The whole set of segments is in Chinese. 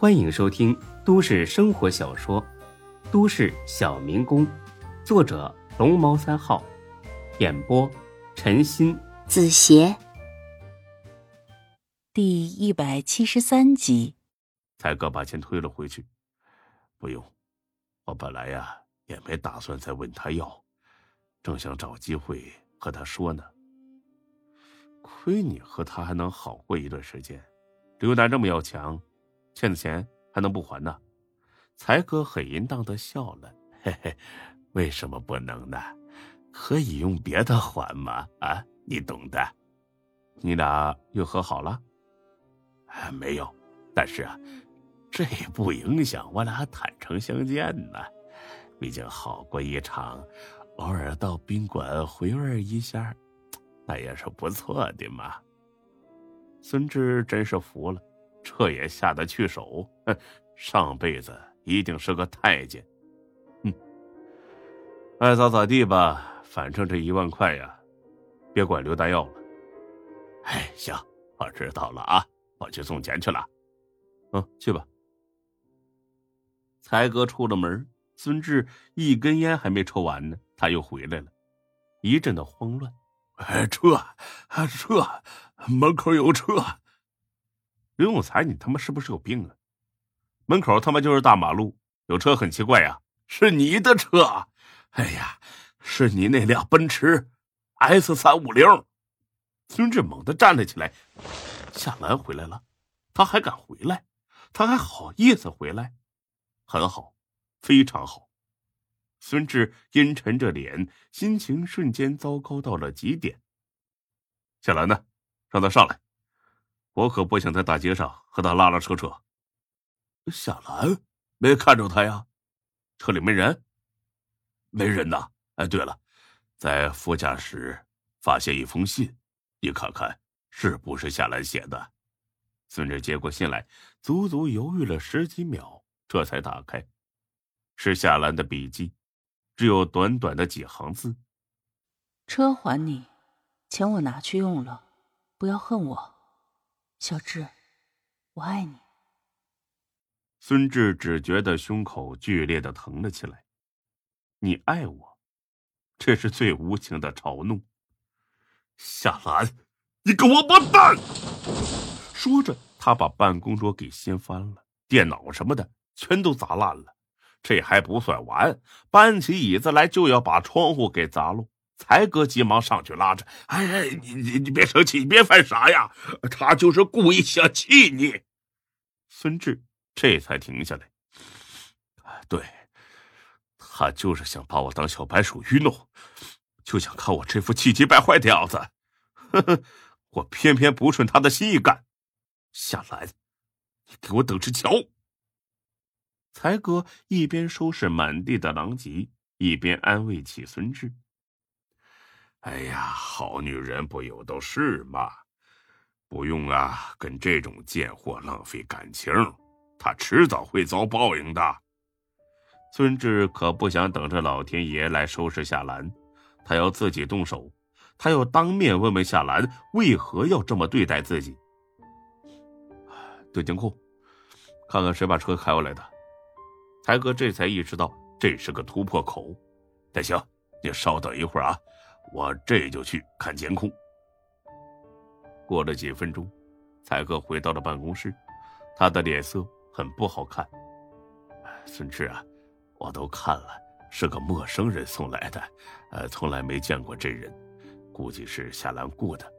欢迎收听都市生活小说《都市小民工》，作者龙猫三号，演播陈鑫、子邪，第一百七十三集。才哥把钱推了回去，不用，我本来呀也没打算再问他要，正想找机会和他说呢。亏你和他还能好过一段时间，刘楠这么要强。欠的钱还能不还呢？才哥很淫荡的笑了，嘿嘿，为什么不能呢？可以用别的还吗？啊，你懂的。你俩又和好了？没有，但是啊，这也不影响我俩坦诚相见呢。毕竟好过一场，偶尔到宾馆回味一下，那也是不错的嘛。孙志真是服了。这也下得去手？上辈子一定是个太监。哼，爱咋咋地吧，反正这一万块呀，别管刘大要了。哎，行，我知道了啊，我去送钱去了。嗯，去吧。才哥出了门，孙志一根烟还没抽完呢，他又回来了，一阵的慌乱。哎，车，车，门口有车。刘永才，你他妈是不是有病啊？门口他妈就是大马路，有车很奇怪呀。是你的车，哎呀，是你那辆奔驰 S 三五零。孙志猛地站了起来，夏兰回来了，他还敢回来？他还好意思回来？很好，非常好。孙志阴沉着脸，心情瞬间糟糕到了极点。夏兰呢？让他上来。我可不想在大街上和他拉拉扯扯。夏兰没看着他呀？车里没人？没人呐。哎，对了，在副驾驶发现一封信，你看看是不是夏兰写的？孙志接过信来，足足犹豫了十几秒，这才打开，是夏兰的笔记，只有短短的几行字：“车还你，钱我拿去用了，不要恨我。”小志，我爱你。孙志只觉得胸口剧烈的疼了起来。你爱我，这是最无情的嘲弄。夏兰，你个王八蛋！说着，他把办公桌给掀翻了，电脑什么的全都砸烂了。这还不算完，搬起椅子来就要把窗户给砸落。才哥急忙上去拉着：“哎哎，你你你别生气，你别犯傻呀！他就是故意想气你。”孙志这才停下来。对，他就是想把我当小白鼠愚弄，就想看我这副气急败坏的样子。呵呵，我偏偏不顺他的心意干。夏兰，你给我等着瞧！才哥一边收拾满地的狼藉，一边安慰起孙志。哎呀，好女人不有都是吗？不用啊，跟这种贱货浪费感情，他迟早会遭报应的。孙志可不想等着老天爷来收拾夏兰，他要自己动手，他要当面问问夏兰为何要这么对待自己。对监控，看看谁把车开过来的。才哥这才意识到这是个突破口。那行，你稍等一会儿啊。我这就去看监控。过了几分钟，才哥回到了办公室，他的脸色很不好看。孙志啊，我都看了，是个陌生人送来的，呃，从来没见过这人，估计是夏兰雇的。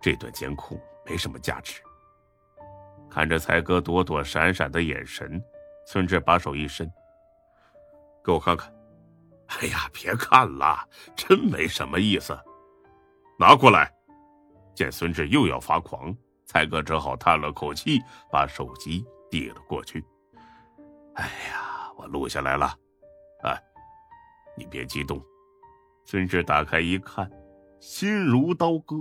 这段监控没什么价值。看着才哥躲躲闪闪的眼神，孙志把手一伸，给我看看。哎呀，别看了，真没什么意思。拿过来。见孙志又要发狂，才哥只好叹了口气，把手机递了过去。哎呀，我录下来了。哎，你别激动。孙志打开一看，心如刀割。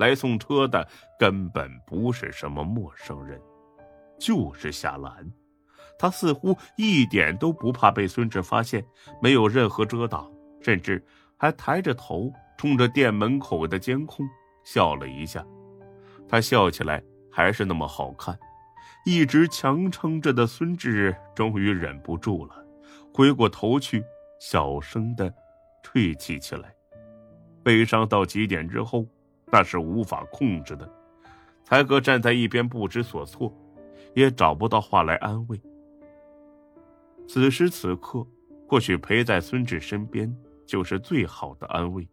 来送车的根本不是什么陌生人，就是夏兰。他似乎一点都不怕被孙志发现，没有任何遮挡，甚至还抬着头冲着店门口的监控笑了一下。他笑起来还是那么好看，一直强撑着的孙志终于忍不住了，回过头去，小声的啜泣起来。悲伤到极点之后，那是无法控制的。才哥站在一边不知所措，也找不到话来安慰。此时此刻，或许陪在孙志身边就是最好的安慰。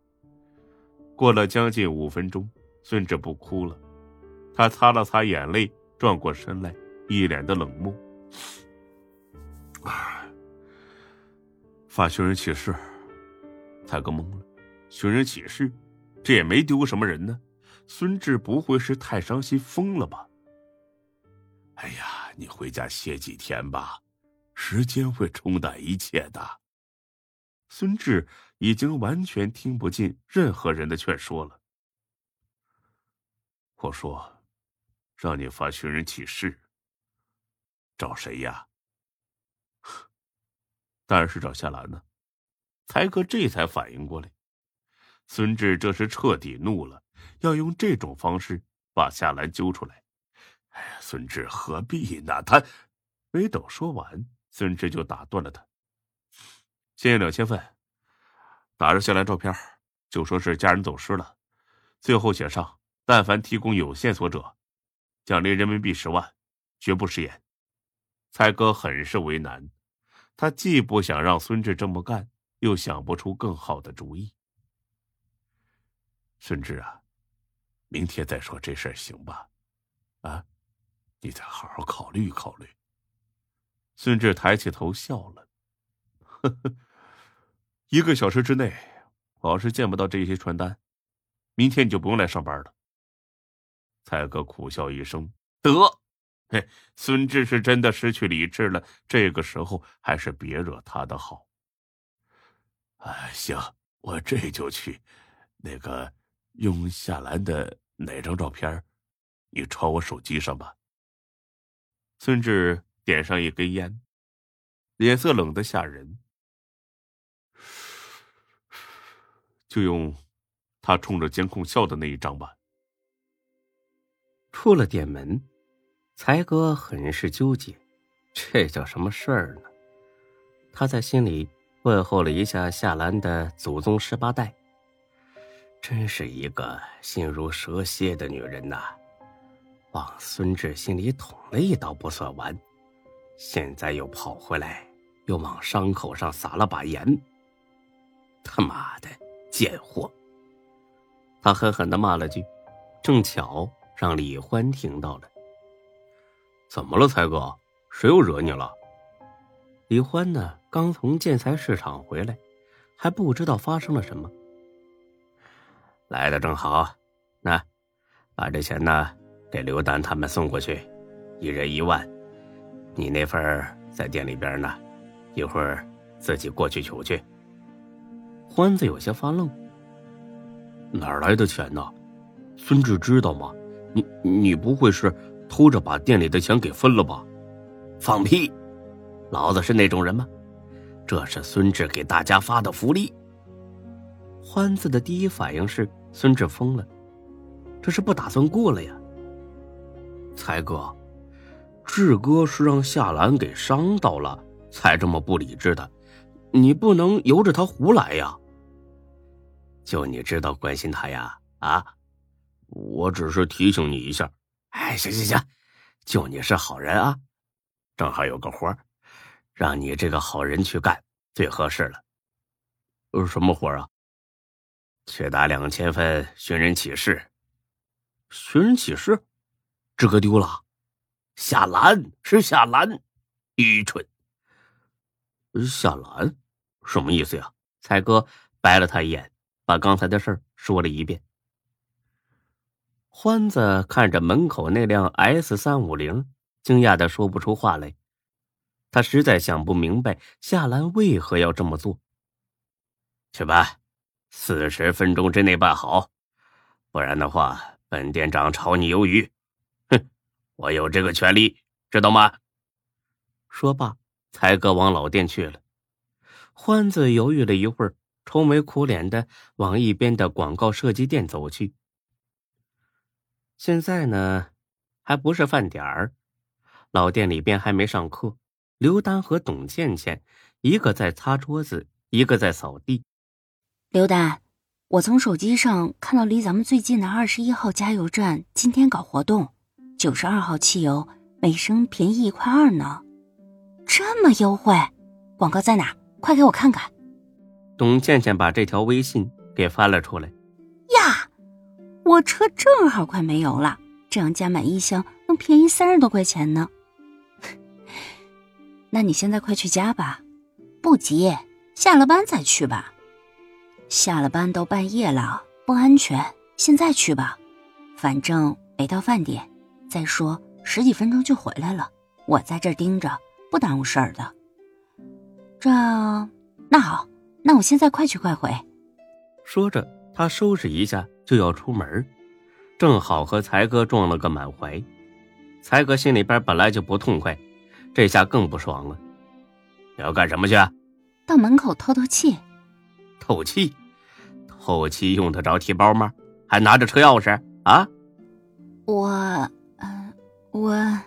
过了将近五分钟，孙志不哭了，他擦了擦眼泪，转过身来。一脸的冷漠。发寻人启事，他哥懵了。寻人启事，这也没丢什么人呢。孙志不会是太伤心疯了吧？哎呀，你回家歇几天吧，时间会冲淡一切的。孙志已经完全听不进任何人的劝说了。我说，让你发寻人启事。找谁呀？当然是找夏兰呢。才哥这才反应过来，孙志这是彻底怒了，要用这种方式把夏兰揪出来。哎呀，孙志何必呢？他没等说完，孙志就打断了他。先两千份，打着夏兰照片，就说是家人走失了，最后写上：但凡提供有线索者，奖励人民币十万，绝不食言。才哥很是为难，他既不想让孙志这么干，又想不出更好的主意。孙志啊，明天再说这事行吧？啊，你再好好考虑考虑。孙志抬起头笑了，呵呵，一个小时之内，我要是见不到这些传单，明天你就不用来上班了。蔡哥苦笑一声，得。嘿，孙志是真的失去理智了。这个时候还是别惹他的好。哎，行，我这就去。那个，用夏兰的哪张照片？你传我手机上吧。孙志点上一根烟，脸色冷得吓人。就用他冲着监控笑的那一张吧。出了店门。才哥很是纠结，这叫什么事儿呢？他在心里问候了一下夏兰的祖宗十八代，真是一个心如蛇蝎的女人呐！往孙志心里捅了一刀不算完，现在又跑回来，又往伤口上撒了把盐。他妈的贱货！他狠狠的骂了句，正巧让李欢听到了。怎么了，才哥？谁又惹你了？李欢呢？刚从建材市场回来，还不知道发生了什么。来的正好，那把这钱呢给刘丹他们送过去，一人一万。你那份在店里边呢，一会儿自己过去取去。欢子有些发愣，哪来的钱呢？孙志知道吗？你你不会是？偷着把店里的钱给分了吧？放屁！老子是那种人吗？这是孙志给大家发的福利。欢子的第一反应是孙志疯了，这是不打算过了呀。才哥，志哥是让夏兰给伤到了，才这么不理智的，你不能由着他胡来呀。就你知道关心他呀？啊，我只是提醒你一下。哎，行行行，就你是好人啊，正好有个活让你这个好人去干最合适了。呃，什么活啊？去打两千份寻人启事。寻人启事，志哥丢了。夏兰是夏兰，愚蠢。夏兰，什么意思呀？才哥白了他一眼，把刚才的事说了一遍。欢子看着门口那辆 S 三五零，惊讶的说不出话来。他实在想不明白夏兰为何要这么做。去吧，四十分钟之内办好，不然的话，本店长炒你鱿鱼。我有这个权利，知道吗？说罢，才哥往老店去了。欢子犹豫了一会儿，愁眉苦脸的往一边的广告设计店走去。现在呢，还不是饭点儿，老店里边还没上课，刘丹和董倩倩一个在擦桌子，一个在扫地。刘丹，我从手机上看到离咱们最近的二十一号加油站今天搞活动，九十二号汽油每升便宜一块二呢，这么优惠，广告在哪？快给我看看。董倩倩把这条微信给翻了出来。呀，我车正好快没油了，这样加满一箱能便宜三十多块钱呢。那你现在快去加吧，不急，下了班再去吧。下了班都半夜了，不安全，现在去吧。反正没到饭点，再说十几分钟就回来了，我在这盯着，不耽误事儿的。这，那好，那我现在快去快回。说着，他收拾一下就要出门，正好和才哥撞了个满怀。才哥心里边本来就不痛快，这下更不爽了。你要干什么去？到门口透透气。透气？透气用得着提包吗？还拿着车钥匙啊？我，嗯，我。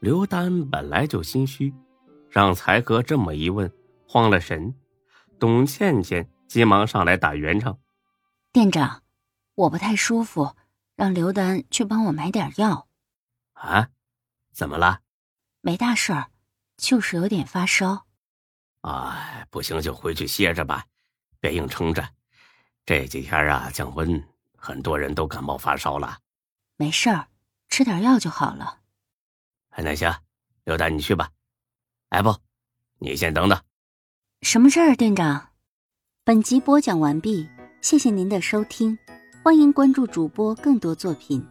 刘丹本来就心虚，让才哥这么一问。慌了神，董倩倩急忙上来打圆场：“店长，我不太舒服，让刘丹去帮我买点药。”“啊，怎么了？”“没大事儿，就是有点发烧。”“哎，不行就回去歇着吧，别硬撑着。这几天啊，降温，很多人都感冒发烧了。”“没事儿，吃点药就好了。”“那行，刘丹你去吧。哎，不，你先等等。”什么事儿，店长？本集播讲完毕，谢谢您的收听，欢迎关注主播更多作品。